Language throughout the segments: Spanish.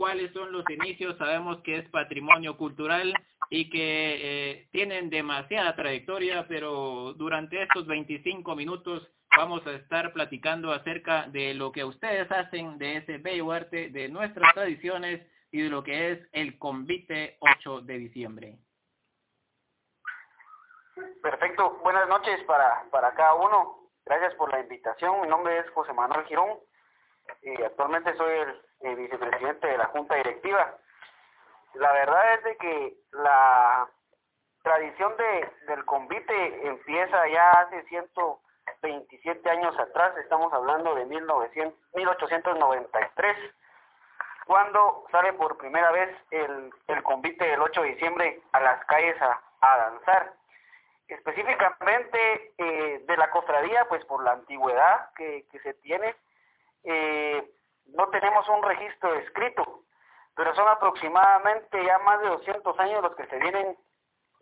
cuáles son los inicios, sabemos que es patrimonio cultural y que eh, tienen demasiada trayectoria, pero durante estos 25 minutos vamos a estar platicando acerca de lo que ustedes hacen de ese bello arte, de nuestras tradiciones y de lo que es el convite 8 de diciembre. Perfecto, buenas noches para, para cada uno. Gracias por la invitación. Mi nombre es José Manuel Girón actualmente soy el, vicepresidente de la Junta Directiva. La verdad es de que la tradición de, del convite empieza ya hace 127 años atrás, estamos hablando de 1900, 1893, cuando sale por primera vez el, el convite del 8 de diciembre a las calles a, a danzar específicamente eh, de la cofradía, pues por la antigüedad que, que se tiene, eh, no tenemos un registro escrito, pero son aproximadamente ya más de 200 años los que se vienen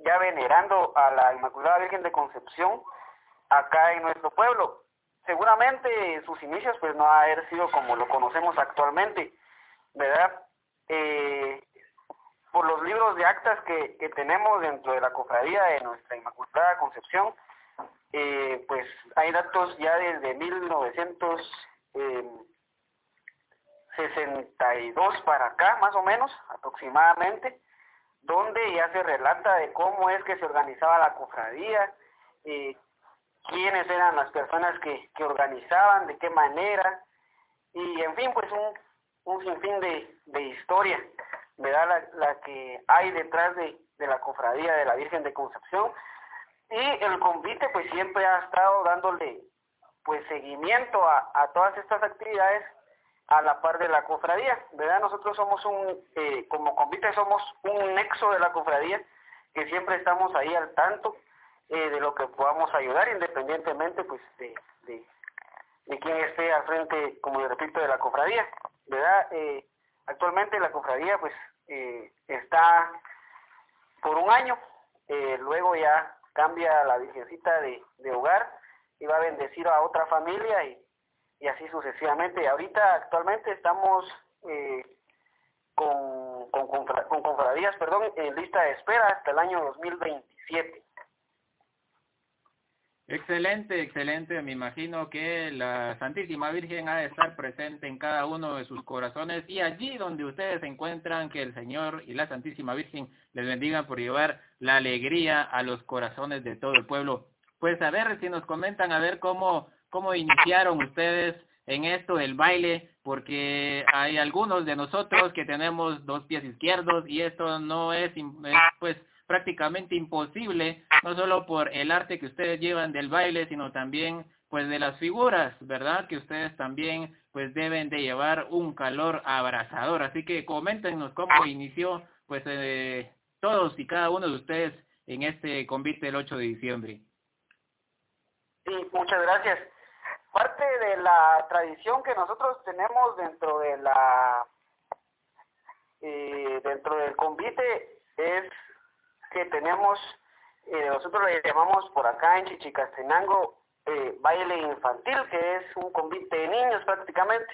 ya venerando a la Inmaculada Virgen de Concepción acá en nuestro pueblo. Seguramente sus inicios pues no ha haber sido como lo conocemos actualmente, ¿verdad? Eh, por los libros de actas que, tenemos dentro de la cofradía de nuestra Inmaculada Concepción, eh, pues hay datos ya desde 1962 eh, para acá, más o menos, aproximadamente, donde ya se relata de cómo es que se organizaba la cofradía, eh, quiénes eran las personas que, que organizaban, de qué manera, y en fin, pues un, un sinfín de, de historia. ¿verdad? La, la que hay detrás de, de la cofradía de la Virgen de Concepción y el convite pues siempre ha estado dándole pues seguimiento a, a todas estas actividades a la par de la cofradía, ¿verdad? Nosotros somos un, eh, como convite somos un nexo de la cofradía que siempre estamos ahí al tanto eh, de lo que podamos ayudar independientemente pues de, de, de quién esté al frente, como le repito, de la cofradía, ¿verdad? Eh, Actualmente la cofradía pues eh, está por un año, luego ya cambia la virgencita de, de, hogar y va a bendecir a otra familia y, y así sucesivamente. Y ahorita actualmente estamos eh, con, con, con confradías perdón, en lista de espera hasta el año 2027. Excelente, excelente. Me imagino que la Santísima Virgen ha de estar presente en cada uno de sus corazones y allí donde ustedes se encuentran, que el Señor y la Santísima Virgen les bendigan por llevar la alegría a los corazones de todo el pueblo. Pues a ver si nos comentan, a ver cómo, cómo iniciaron ustedes en esto del baile, porque hay algunos de nosotros que tenemos dos pies izquierdos y esto no es, pues, prácticamente imposible, no solo por el arte que ustedes llevan del baile, sino también pues de las figuras, ¿verdad? Que ustedes también pues deben de llevar un calor abrazador. Así que coméntenos cómo inició pues eh, todos y cada uno de ustedes en este convite del 8 de diciembre. Sí, muchas gracias. Parte de la tradición que nosotros tenemos dentro de la eh, dentro del convite es que tenemos, eh, nosotros le llamamos por acá en Chichicastenango eh, baile infantil, que es un convite de niños prácticamente,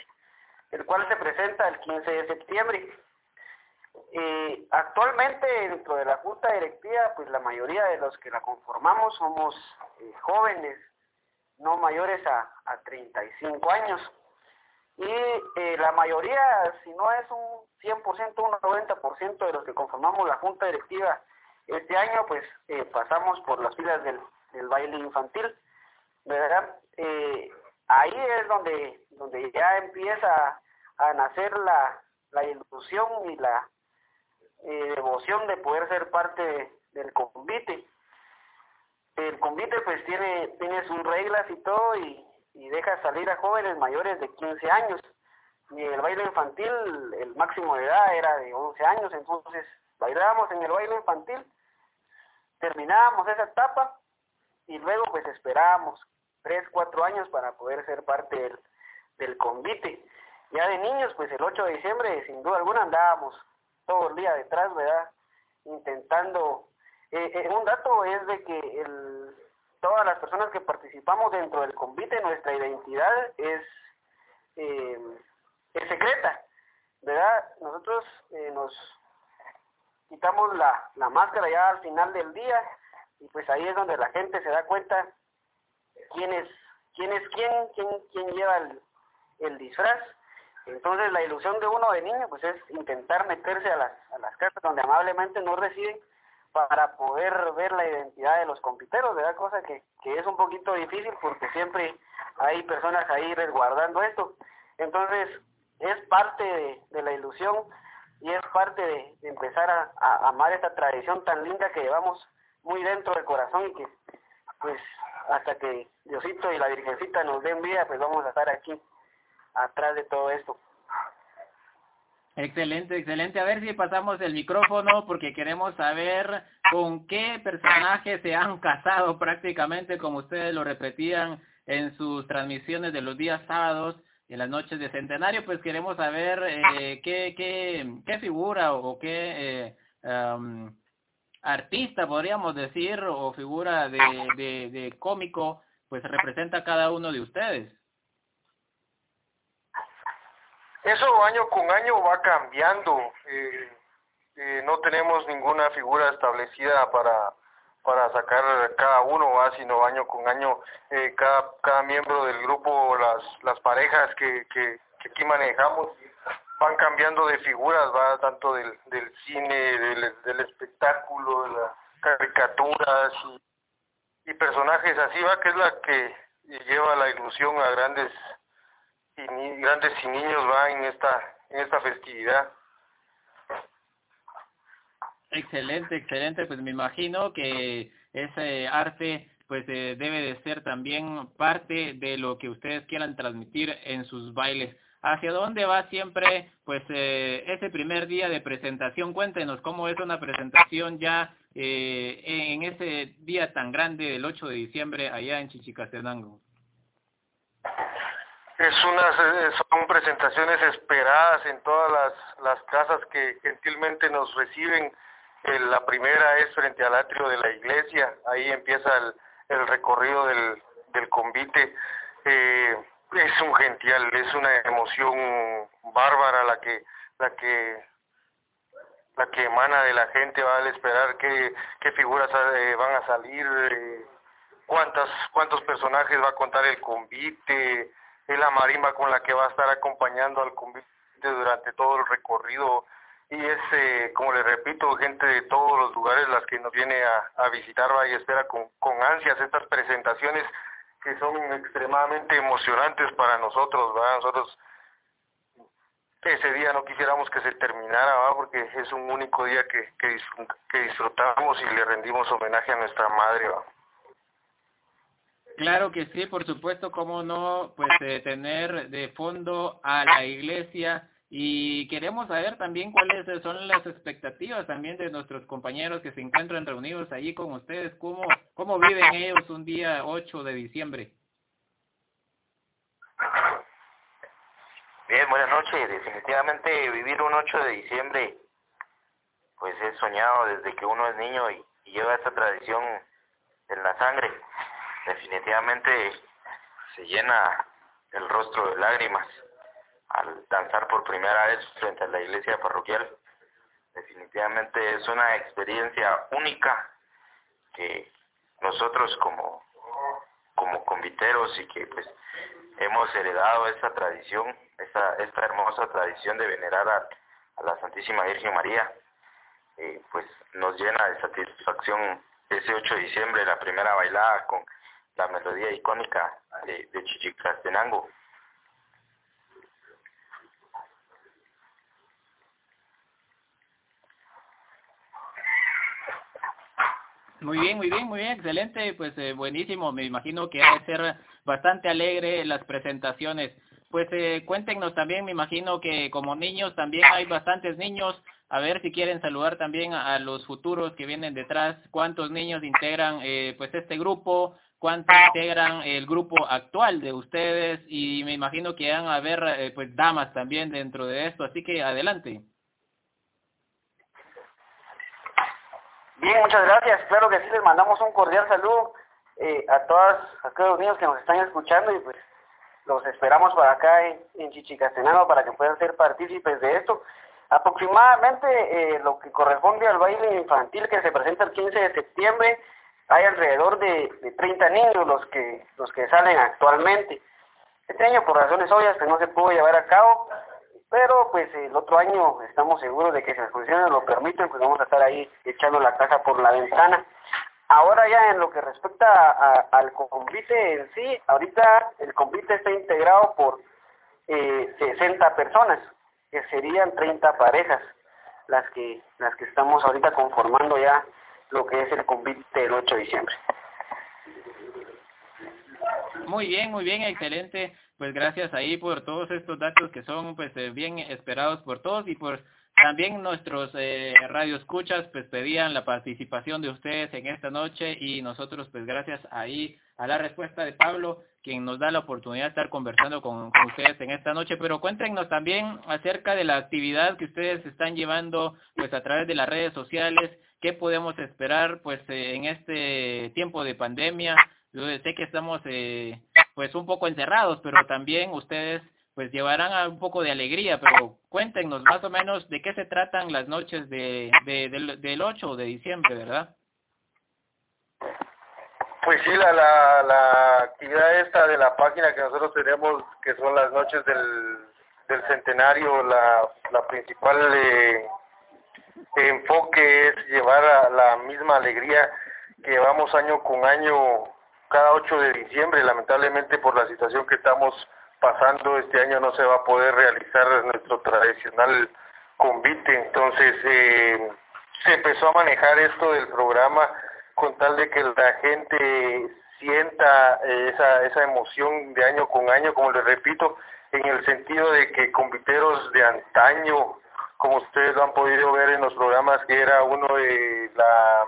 el cual se presenta el 15 de septiembre. Eh, actualmente dentro de la junta directiva, pues la mayoría de los que la conformamos somos jóvenes, no mayores a, a 35 años. Y eh, la mayoría, si no es un 100%, un 90% de los que conformamos la junta directiva, este año pues eh, pasamos por las filas del, del baile infantil, ¿verdad? Eh, ahí es donde, donde ya empieza a nacer la, la ilusión y la devoción de poder ser parte del convite. El convite pues tiene, tiene sus reglas y todo y, y deja salir a jóvenes mayores de 15 años. Y el baile infantil, el máximo de edad era de 11 años, entonces bailábamos en el baile infantil terminábamos esa etapa y luego pues esperábamos tres, cuatro años para poder ser parte del, del convite. Ya de niños, pues el 8 de diciembre, sin duda alguna, andábamos todo el día detrás, ¿verdad? Intentando... Eh, eh, un dato es de que todas las personas que participamos dentro del convite, nuestra identidad es, eh, es secreta, ¿verdad? Nosotros eh, nos quitamos la, la máscara ya al final del día y pues ahí es donde la gente se da cuenta quién es quién, es quién, quién, quién lleva el, el disfraz. Entonces la ilusión de uno de niño pues es intentar meterse a las, a las casas donde amablemente nos reciben para poder ver la identidad de los compiteros, ¿verdad? Cosa que, que es un poquito difícil porque siempre hay personas ahí resguardando esto. Entonces, es parte de, la ilusión y es parte de, empezar a, amar esta tradición tan linda que llevamos muy dentro del corazón y que, pues, hasta que Diosito y la Virgencita nos den vida, pues vamos a estar aquí, atrás de todo esto. Excelente, excelente. A ver si pasamos el micrófono porque queremos saber con qué personajes se han casado prácticamente como ustedes lo repetían en sus transmisiones de los días sábados en las noches de centenario, pues queremos saber eh, qué, qué, qué figura o qué eh, artista, podríamos decir, o figura de, de cómico, pues representa cada uno de ustedes. Eso año con año va cambiando. Eh, eh, no tenemos ninguna figura establecida para para sacar cada uno, ¿va? sino año con año eh, cada, cada miembro del grupo, las, las parejas que, que, que aquí manejamos van cambiando de figuras, va tanto del, del cine, del, del espectáculo, de las caricaturas y, personajes así, va que es la que lleva la ilusión a grandes grandes y niños va en esta en esta festividad. Excelente, excelente. Pues me imagino que ese arte pues eh, debe de ser también parte de lo que ustedes quieran transmitir en sus bailes. ¿Hacia dónde va siempre pues eh, ese primer día de presentación? Cuéntenos cómo es una presentación ya eh, en ese día tan grande del 8 de diciembre allá en Chichicastenango. Es unas, eh, son presentaciones esperadas en todas las, las casas que gentilmente nos reciben. La primera es frente al atrio de la iglesia, ahí empieza el, el recorrido del, del convite. Eh, es un gential, es una emoción bárbara la que la que la que emana de la gente. Va a esperar qué, qué figuras eh, van a salir, eh, cuántas cuántos personajes va a contar el convite, es la marimba con la que va a estar acompañando al convite durante todo el recorrido y es, eh, como le repito, gente de todos los lugares las que nos viene a, a visitar y espera con, ansias estas presentaciones que son extremadamente emocionantes para nosotros, ¿verdad? Nosotros ese día no quisiéramos que se terminara, ¿va? porque es un único día que, que, disfrutamos y le rendimos homenaje a nuestra madre. ¿va? Claro que sí, por supuesto, cómo no, pues eh, tener de fondo a la iglesia y queremos saber también cuáles son las expectativas también de nuestros compañeros que se encuentran reunidos allí con ustedes, cómo, cómo viven ellos un día 8 de diciembre. Bien, buenas noches. Definitivamente vivir un 8 de diciembre, pues es soñado desde que uno es niño y, y lleva esa tradición en la sangre. Definitivamente se llena el rostro de lágrimas al danzar por primera vez frente a la iglesia parroquial. Definitivamente es una experiencia única que nosotros como, como conviteros y que pues hemos heredado esa tradición, esta, esta hermosa tradición de venerar a, la Santísima Virgen María, eh, pues nos llena de satisfacción ese 8 de diciembre, la primera bailada con la melodía icónica de, de Chichicastenango. Muy bien, muy bien, muy bien, excelente, pues eh, buenísimo, me imagino que ha de ser bastante alegre las presentaciones. Pues eh, cuéntenos también, me imagino que como niños también hay bastantes niños, a ver si quieren saludar también a, los futuros que vienen detrás, cuántos niños integran eh, pues este grupo, cuántos integran el grupo actual de ustedes y me imagino que van a haber eh, pues damas también dentro de esto, así que adelante. Bien, muchas gracias. Claro que sí, les mandamos un cordial saludo eh, a todas aquellos niños que nos están escuchando y pues los esperamos para acá en, en Chichicastenango para que puedan ser partícipes de esto. Aproximadamente eh, lo que corresponde al baile infantil que se presenta el 15 de septiembre, hay alrededor de, de 30 niños los que los que salen actualmente. Este año por razones obvias que no se pudo llevar a cabo, pero pues el otro año estamos seguros de que si las condiciones lo permiten, pues vamos a estar ahí echando la casa por la ventana. Ahora ya en lo que respecta al convite en sí, ahorita el convite está integrado por eh, 60 personas, que serían 30 parejas, las que las que estamos ahorita conformando ya lo que es el convite del 8 de diciembre. Muy bien, muy bien, excelente. Pues gracias ahí por todos estos datos que son pues eh, bien esperados por todos y por también nuestros eh, radioescuchas pues pedían la participación de ustedes en esta noche y nosotros pues gracias ahí a la respuesta de Pablo quien nos da la oportunidad de estar conversando con, con, ustedes en esta noche, pero cuéntenos también acerca de la actividad que ustedes están llevando pues a través de las redes sociales, qué podemos esperar pues eh, en este tiempo de pandemia, yo sé que estamos eh, pues un poco encerrados, pero también ustedes pues llevarán a un poco de alegría, pero cuéntenos más o menos de qué se tratan las noches de, de del, del 8 de diciembre, ¿verdad? Pues sí, la, la, la actividad esta de la página que nosotros tenemos, que son las noches del, del centenario, la, la principal eh, enfoque es llevar a la misma alegría que llevamos año con año cada 8 de diciembre. Lamentablemente por la situación que estamos pasando este año no se va a poder realizar nuestro tradicional convite. Entonces eh, se empezó a manejar esto del programa con tal de que la gente sienta esa, esa emoción de año con año, como les repito, en el sentido de que conviteros de antaño, como ustedes lo han podido ver en los programas, que era uno de la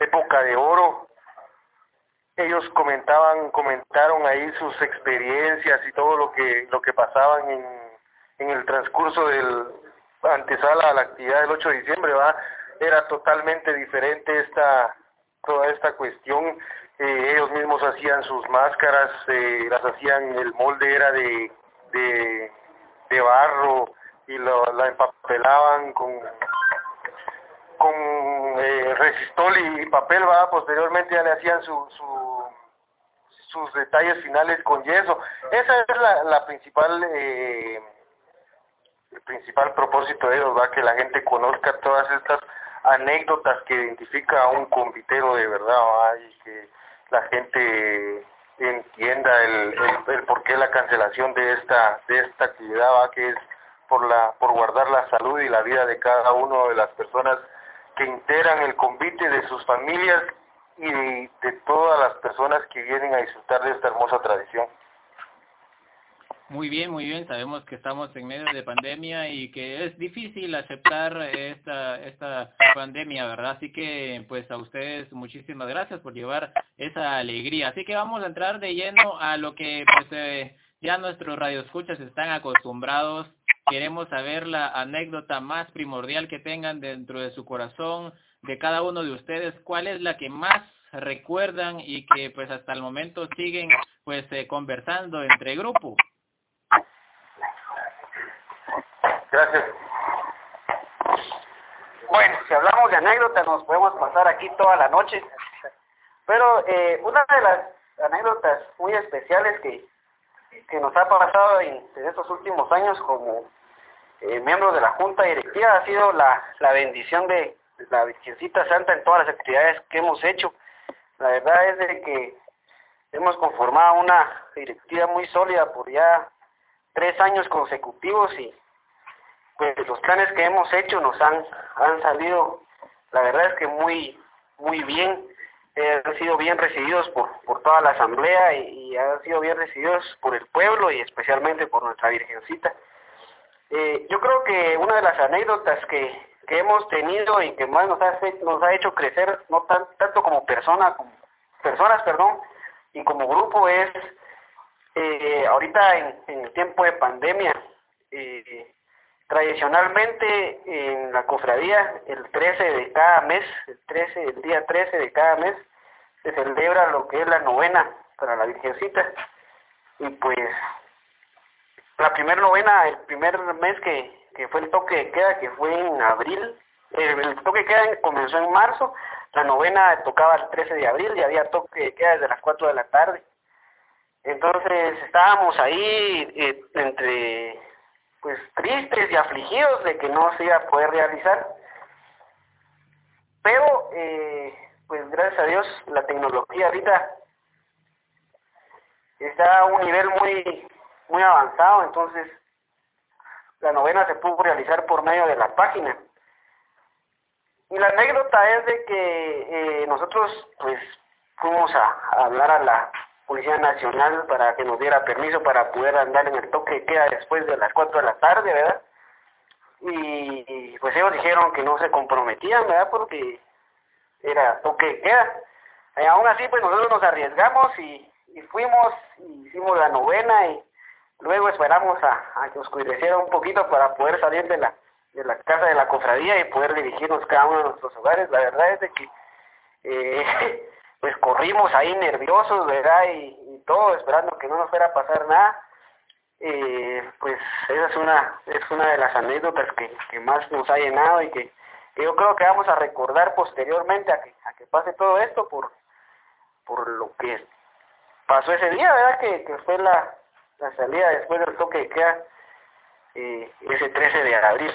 época de oro, ellos comentaban, comentaron ahí sus experiencias y todo lo que, lo que pasaban en, en el transcurso del antesala a la actividad del 8 de diciembre, va era totalmente diferente esta toda esta cuestión. Eh, ellos mismos hacían sus máscaras eh, las hacían el molde era de de, de barro y lo, la empapelaban con con eh, resistol y, papel va posteriormente ya le hacían su, su sus detalles finales con yeso. Esa es la, principal eh, el principal propósito de ellos va que la gente conozca todas estas anécdotas que identifica a un convitero de verdad y que la gente entienda el, el, el, por qué la cancelación de esta de esta actividad ¿va? que es por la por guardar la salud y la vida de cada uno de las personas que integran el convite de sus familias y de todas las personas que vienen a disfrutar de esta hermosa tradición. Muy bien, muy bien. Sabemos que estamos en medio de pandemia y que es difícil aceptar esta esta pandemia, ¿verdad? Así que, pues a ustedes muchísimas gracias por llevar esa alegría. Así que vamos a entrar de lleno a lo que pues eh, ya nuestros radioescuchas están acostumbrados. Queremos saber la anécdota más primordial que tengan dentro de su corazón de cada uno de ustedes. ¿Cuál es la que más recuerdan y que pues hasta el momento siguen pues eh, conversando entre grupo? Gracias. Bueno, si hablamos de anécdotas nos podemos pasar aquí toda la noche, pero eh, una de las anécdotas muy especiales que, que nos ha pasado en, en estos últimos años como eh, miembros de la Junta Directiva ha sido la, la bendición de la Virgencita Santa en todas las actividades que hemos hecho. La verdad es de que hemos conformado una directiva muy sólida por ya tres años consecutivos y pues los planes que hemos hecho nos han, han salido, la verdad es que muy, muy bien, eh, han sido bien recibidos por, por toda la asamblea y, y, han sido bien recibidos por el pueblo y especialmente por nuestra Virgencita. Eh, yo creo que una de las anécdotas que, que hemos tenido y que más nos ha, hecho crecer, no tan, tanto como persona, como personas, perdón, y como grupo es, eh, ahorita en, en el tiempo de pandemia, eh, Tradicionalmente en la cofradía, el 13 de cada mes, el 13, el día 13 de cada mes, se celebra lo que es la novena para la Virgencita. y pues la primera novena, el primer mes que, que fue el toque de queda, que fue en abril, el, toque de queda comenzó en marzo, la novena tocaba el 13 de abril y había toque de queda desde las 4 de la tarde. Entonces estábamos ahí eh, entre pues tristes y afligidos de que no se iba a poder realizar. Pero eh, pues gracias a Dios la tecnología ahorita está a un nivel muy muy avanzado, entonces la novena se pudo realizar por medio de la página. Y la anécdota es de que eh, nosotros pues fuimos a, hablar a la Policía Nacional para que nos diera permiso para poder andar en el toque que queda después de las 4 de la tarde, ¿verdad? Y, pues ellos dijeron que no se comprometían, ¿verdad? Porque era toque que queda. Y aún así pues nosotros nos arriesgamos y, y fuimos, y hicimos la novena y luego esperamos a, a que oscureciera un poquito para poder salir de la de la casa de la cofradía y poder dirigirnos cada uno de nuestros hogares. La verdad es que eh, pues corrimos ahí nerviosos, ¿verdad? Y, todo esperando que no nos fuera a pasar nada. Eh, pues esa es una es una de las anécdotas que, que más nos ha llenado y que, yo creo que vamos a recordar posteriormente a que a que pase todo esto por por lo que pasó ese día, ¿verdad? Que, que fue la, la salida después del toque de queda eh, ese 13 de abril.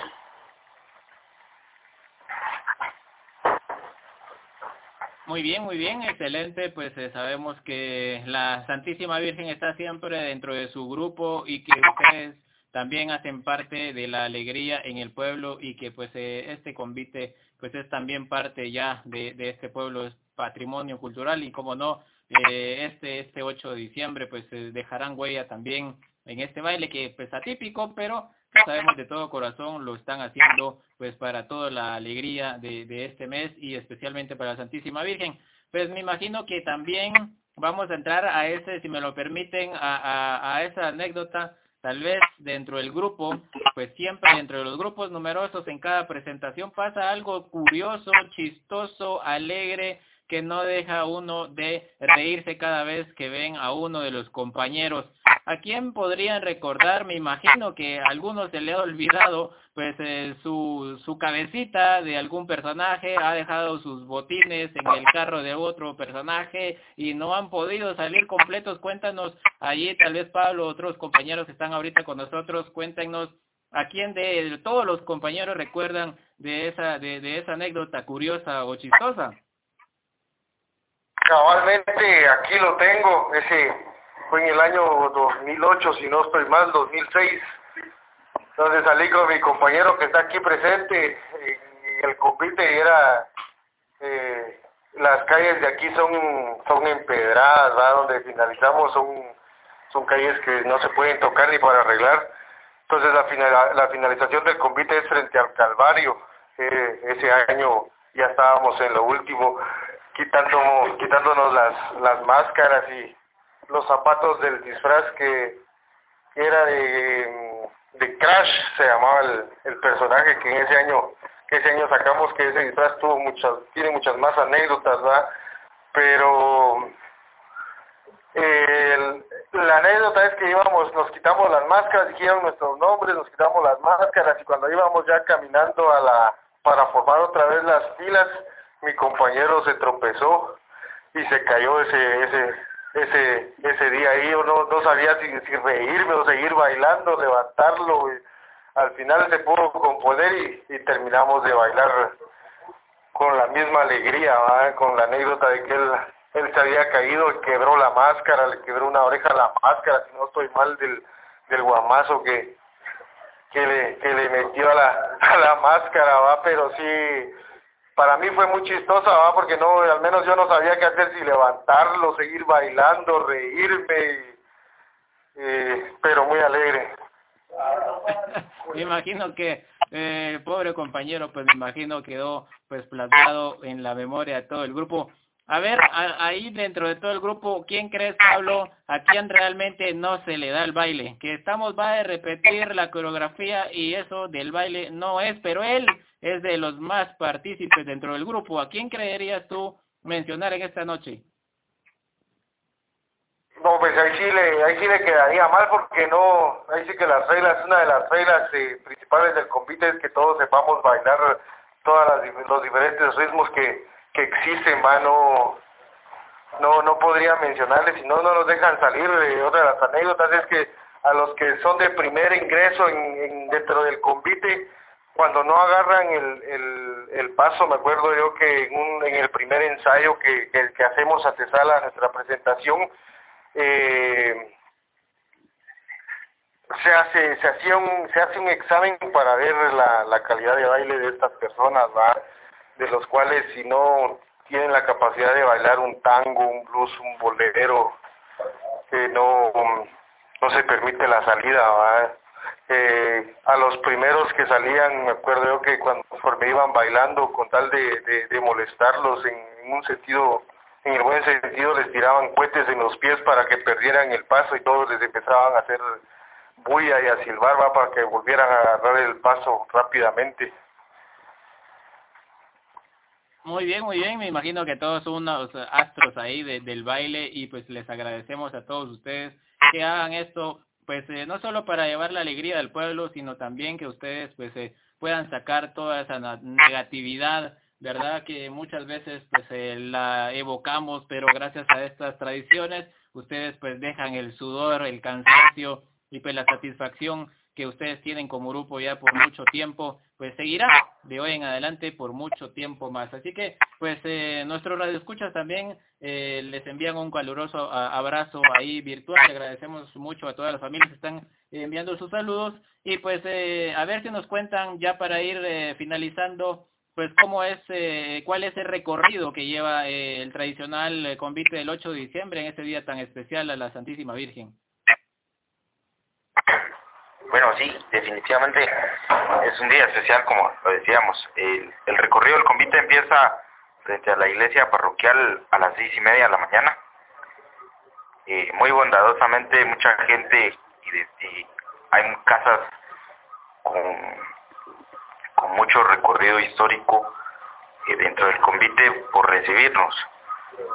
Muy bien, muy bien, excelente. Pues eh, sabemos que la Santísima Virgen está siempre dentro de su grupo y que ustedes también hacen parte de la alegría en el pueblo y que pues eh, este convite pues es también parte ya de, este pueblo, patrimonio cultural y como no, eh, este este 8 de diciembre pues dejarán huella también en este baile que pues atípico, pero sabemos de todo corazón lo están haciendo pues para toda la alegría de, de este mes y especialmente para la Santísima Virgen. Pues me imagino que también vamos a entrar a ese, si me lo permiten, a, a, a esa anécdota, tal vez dentro del grupo, pues siempre dentro de los grupos numerosos en cada presentación pasa algo curioso, chistoso, alegre, que no deja uno de reírse cada vez que ven a uno de los compañeros. ¿A quién podrían recordar? Me imagino que a algunos se le ha olvidado pues eh, su, su cabecita de algún personaje, ha dejado sus botines en el carro de otro personaje y no han podido salir completos. Cuéntanos allí, tal vez Pablo, otros compañeros que están ahorita con nosotros, cuéntenos a quién de todos los compañeros recuerdan de esa, de esa anécdota curiosa o chistosa. Cabalmente aquí lo tengo, ese fue en el año 2008, si no estoy mal, 2006, donde salí con mi compañero que está aquí presente en el compite era, eh, las calles de aquí son, son empedradas, ¿va? donde finalizamos son, son calles que no se pueden tocar ni para arreglar. Entonces la, final, la finalización del convite es frente al Calvario. Eh, ese año ya estábamos en lo último quitando, quitándonos las, las máscaras y los zapatos del disfraz que, era de, de Crash, se llamaba el, el personaje que en ese año que ese año sacamos que ese disfraz tuvo muchas tiene muchas más anécdotas ¿verdad? pero la anécdota es que íbamos nos quitamos las máscaras dijeron nuestros nombres nos quitamos las máscaras y cuando íbamos ya caminando a la para formar otra vez las filas mi compañero se tropezó y se cayó ese ese ese ese día ahí. Yo no no sabía si, si reírme o seguir bailando levantarlo al final se pudo componer y, y terminamos de bailar con la misma alegría con la anécdota de que él él se había caído y quebró la máscara le quebró una oreja a la máscara si no estoy mal del del guamazo que que le que le metió a la la máscara va pero sí para mí fue muy chistosa, ¿va? porque no, al menos yo no sabía qué hacer, si levantarlo, seguir bailando, reírme, eh, pero muy alegre. me imagino que eh, pobre compañero, pues me imagino quedó pues plantado en la memoria de todo el grupo. A ver, ahí dentro de todo el grupo, ¿quién crees, Pablo, a quién realmente no se le da el baile? Que estamos, va a repetir la coreografía y eso del baile no es, pero él es de los más partícipes dentro del grupo. ¿A quién creerías tú mencionar en esta noche? No, pues ahí sí le, ahí sí le quedaría mal porque no, ahí sí que las reglas, una de las reglas eh, principales del convite es que todos sepamos bailar todos los diferentes ritmos que, que existen, va, no, no, no podría mencionarles, si no, no nos dejan salir. Eh, otra de las anécdotas es que a los que son de primer ingreso en, dentro del convite, cuando no agarran el, el, paso, me acuerdo yo que en, un, en el primer ensayo que, que, que hacemos a Tesala, nuestra presentación, eh, se hace se hacía un se hace un examen para ver la, la calidad de baile de estas personas ¿va? de los cuales si no tienen la capacidad de bailar un tango un blues un bolero que no no se permite la salida ¿va? Eh, a los primeros que salían me acuerdo yo que cuando me iban bailando con tal de, de, molestarlos en, en un sentido en el buen sentido les tiraban cohetes en los pies para que perdieran el paso y todos les empezaban a hacer bulla y a silbar va para que volvieran a agarrar el paso rápidamente. Muy bien, muy bien. Me imagino que todos son unos astros ahí del baile y pues les agradecemos a todos ustedes que hagan esto, pues eh, no solo para llevar la alegría del pueblo, sino también que ustedes pues eh, puedan sacar toda esa negatividad ¿verdad? Que muchas veces pues eh, la evocamos, pero gracias a estas tradiciones ustedes pues dejan el sudor, el cansancio y pues la satisfacción que ustedes tienen como grupo ya por mucho tiempo, pues seguirá de hoy en adelante por mucho tiempo más. Así que, pues, eh, nuestros radioescuchas también eh, les envían un caluroso abrazo ahí virtual. Le agradecemos mucho a todas las familias que están enviando sus saludos. Y pues, eh, a ver si nos cuentan ya para ir eh, finalizando pues cómo es, eh, cuál es el recorrido que lleva eh, el tradicional eh, convite del 8 de diciembre en este día tan especial a la Santísima Virgen. Bueno, sí, definitivamente es un día especial, como lo decíamos. El, el recorrido del convite empieza frente a la iglesia parroquial a las seis y media de la mañana. Eh, muy bondadosamente, mucha gente y, hay casas con con mucho recorrido histórico eh, dentro del convite por recibirnos,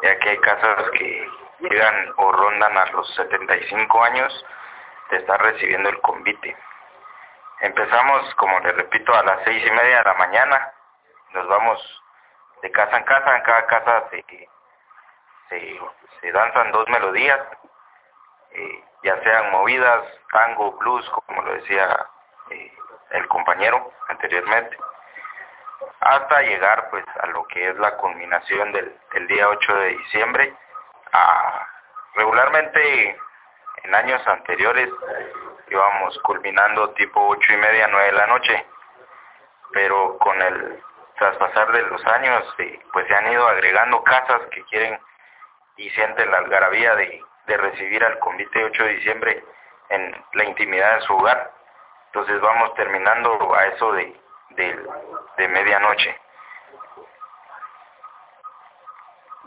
ya que hay casas que llegan o rondan a los 75 años de estar recibiendo el convite. Empezamos, como les repito, a las seis y media de la mañana, nos vamos de casa en casa, en cada casa se, se, danzan dos melodías, eh, ya sean movidas, tango, blues, como lo decía eh, el compañero anteriormente, hasta llegar pues a lo que es la culminación del, día 8 de diciembre. A, regularmente en años anteriores íbamos culminando tipo ocho y media, nueve de la noche, pero con el traspasar de los años pues se han ido agregando casas que quieren y sienten la algarabía de, de recibir al convite 8 de diciembre en la intimidad de su hogar. Entonces vamos terminando a eso de, de, medianoche.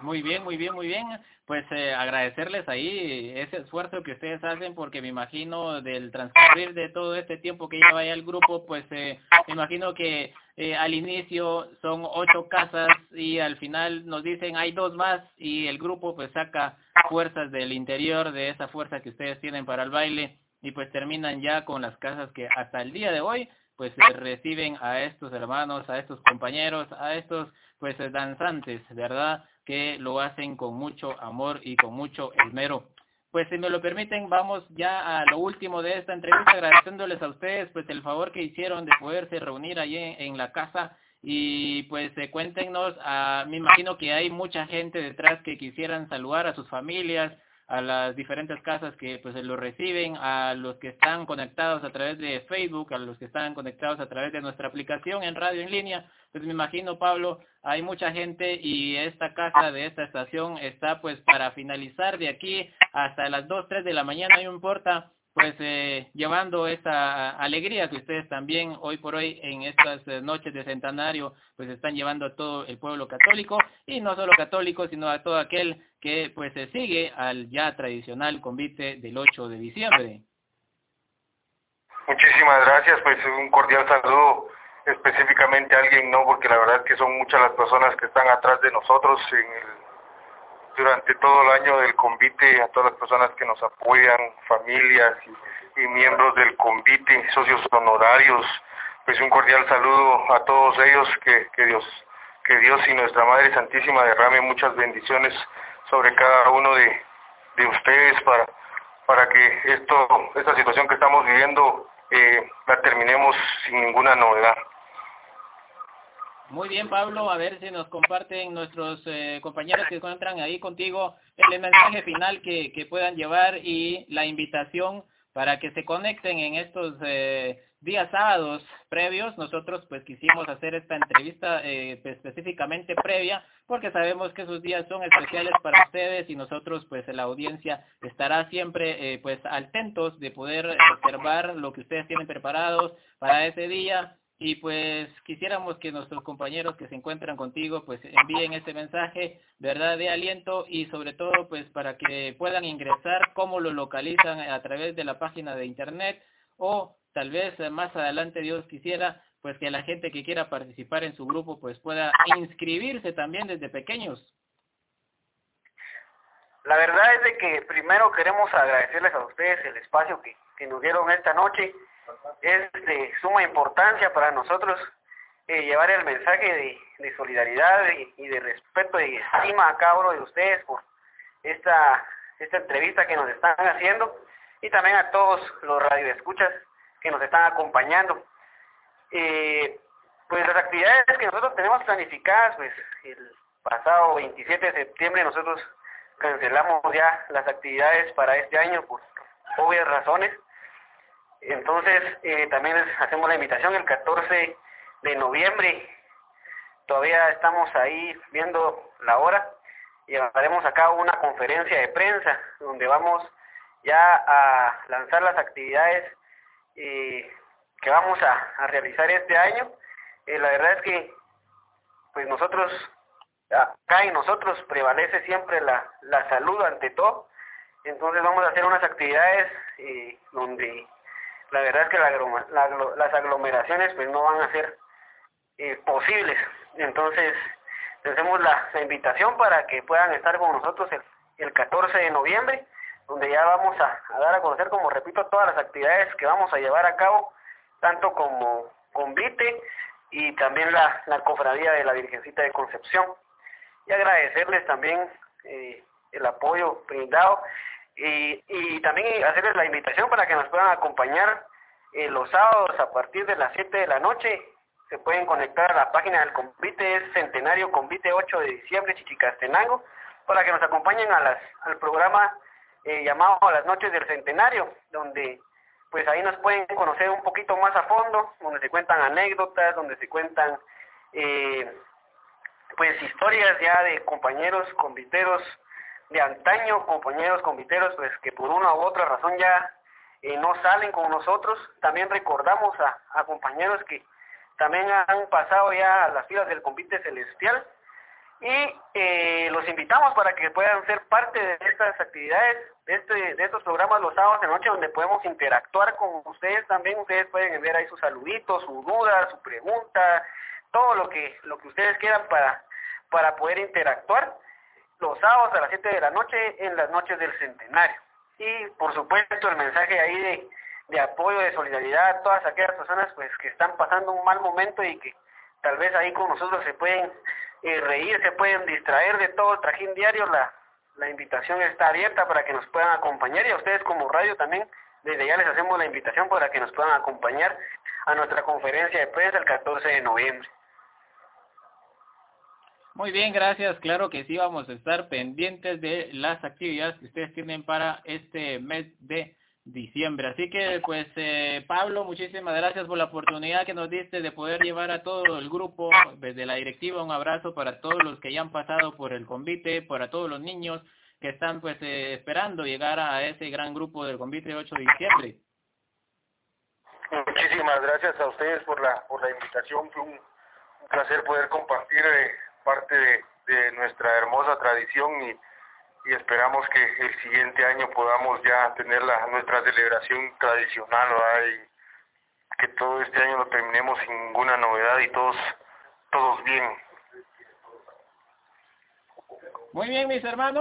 Muy bien, muy bien, muy bien. Pues eh, agradecerles ahí ese esfuerzo que ustedes hacen porque me imagino del transcurrir de todo este tiempo que lleva ya el grupo, pues eh, me imagino que eh, al inicio son ocho casas y al final nos dicen hay dos más y el grupo pues saca fuerzas del interior de esa fuerza que ustedes tienen para el baile y pues terminan ya con las casas que hasta el día de hoy pues reciben a estos hermanos, a estos compañeros, a estos pues danzantes, ¿verdad? Que lo hacen con mucho amor y con mucho esmero. Pues si me lo permiten, vamos ya a lo último de esta entrevista, agradeciéndoles a ustedes pues el favor que hicieron de poderse reunir allí en, la casa y pues eh, cuéntenos, a, me imagino que hay mucha gente detrás que quisieran saludar a sus familias, a las diferentes casas que pues lo reciben, a los que están conectados a través de Facebook, a los que están conectados a través de nuestra aplicación en radio en línea, pues me imagino Pablo, hay mucha gente y esta casa de esta estación está pues para finalizar de aquí hasta las 2, 3 de la mañana, no importa, pues eh, llevando esa alegría que ustedes también hoy por hoy en estas eh, noches de centenario pues están llevando a todo el pueblo católico y no solo católico sino a todo aquel que pues se sigue al ya tradicional convite del 8 de diciembre. Muchísimas gracias, pues un cordial saludo específicamente a alguien, no, porque la verdad es que son muchas las personas que están atrás de nosotros en durante todo el año del convite, a todas las personas que nos apoyan, familias y, miembros del convite, socios honorarios, pues un cordial saludo a todos ellos, que, que Dios que Dios y nuestra Madre Santísima derrame muchas bendiciones sobre cada uno de, de ustedes para, para que esto, esta situación que estamos viviendo eh, la terminemos sin ninguna novedad. Muy bien, Pablo. A ver si nos comparten nuestros eh, compañeros que encuentran ahí contigo el mensaje final que, que puedan llevar y la invitación para que se conecten en estos eh, días sábados previos. Nosotros pues quisimos hacer esta entrevista eh, específicamente previa porque sabemos que esos días son especiales para ustedes y nosotros pues la audiencia estará siempre eh, pues atentos de poder observar lo que ustedes tienen preparados para ese día y pues quisiéramos que nuestros compañeros que se encuentran contigo pues envíen este mensaje, verdad, de aliento y sobre todo pues para que puedan ingresar, cómo lo localizan a través de la página de internet o tal vez más adelante Dios quisiera pues que la gente que quiera participar en su grupo pues pueda inscribirse también desde pequeños. La verdad es de que primero queremos agradecerles a ustedes el espacio que, que nos dieron esta noche es de suma importancia para nosotros eh, llevar el mensaje de, solidaridad y, de respeto y estima a cada uno de ustedes por esta, esta entrevista que nos están haciendo y también a todos los radioescuchas que nos están acompañando. Eh, pues las actividades que nosotros tenemos planificadas, pues el pasado 27 de septiembre nosotros cancelamos ya las actividades para este año por obvias razones. Entonces, eh, también hacemos la invitación el 14 de noviembre. Todavía estamos ahí viendo la hora. y haremos a cabo una conferencia de prensa donde vamos ya a lanzar las actividades eh, que vamos a, realizar este año. Eh, la verdad es que pues nosotros, acá en nosotros prevalece siempre la, la salud ante todo. Entonces vamos a hacer unas actividades donde la verdad es que las aglomeraciones pues no van a ser eh, posibles. Entonces, hacemos la, invitación para que puedan estar con nosotros el, el 14 de noviembre, donde ya vamos a, dar a conocer, como repito, todas las actividades que vamos a llevar a cabo, tanto como convite y también la, la cofradía de la Virgencita de Concepción. Y agradecerles también eh, el apoyo brindado y, y también hacerles la invitación para que nos puedan acompañar eh, los sábados a partir de las 7 de la noche. Se pueden conectar a la página del convite, es Centenario Convite 8 de diciembre, Chichicastenango, para que nos acompañen a las, al programa eh, llamado las noches del Centenario, donde pues ahí nos pueden conocer un poquito más a fondo, donde se cuentan anécdotas, donde se cuentan eh, pues historias ya de compañeros conviteros de antaño, compañeros conviteros, pues que por una u otra razón ya eh, no salen con nosotros. También recordamos a, compañeros que también han pasado ya a las filas del convite celestial. Y eh, los invitamos para que puedan ser parte de estas actividades, de, este, de estos programas los sábados de noche donde podemos interactuar con ustedes también, ustedes pueden enviar ahí sus saluditos, su duda, su pregunta, todo lo que, lo que ustedes quieran para, para poder interactuar los sábados a las 7 de la noche en las noches del centenario. Y por supuesto el mensaje ahí de, apoyo, de solidaridad a todas aquellas personas pues que están pasando un mal momento y que tal vez ahí con nosotros se pueden eh, reír, se pueden distraer de todo el trajín diario, la, la invitación está abierta para que nos puedan acompañar y a ustedes como radio también desde ya les hacemos la invitación para que nos puedan acompañar a nuestra conferencia de prensa el 14 de noviembre. Muy bien, gracias. Claro que sí, vamos a estar pendientes de las actividades que ustedes tienen para este mes de diciembre. Así que, pues, eh, Pablo, muchísimas gracias por la oportunidad que nos diste de poder llevar a todo el grupo desde la directiva. Un abrazo para todos los que ya han pasado por el convite, para todos los niños que están, pues, eh, esperando llegar a ese gran grupo del convite 8 de diciembre. Muchísimas gracias a ustedes por la, por la invitación. Fue un, placer poder compartir eh, parte de, nuestra hermosa tradición y, esperamos que el siguiente año podamos ya tener nuestra celebración tradicional y que todo este año lo terminemos sin ninguna novedad y todos todos bien. Muy bien, mis hermanos.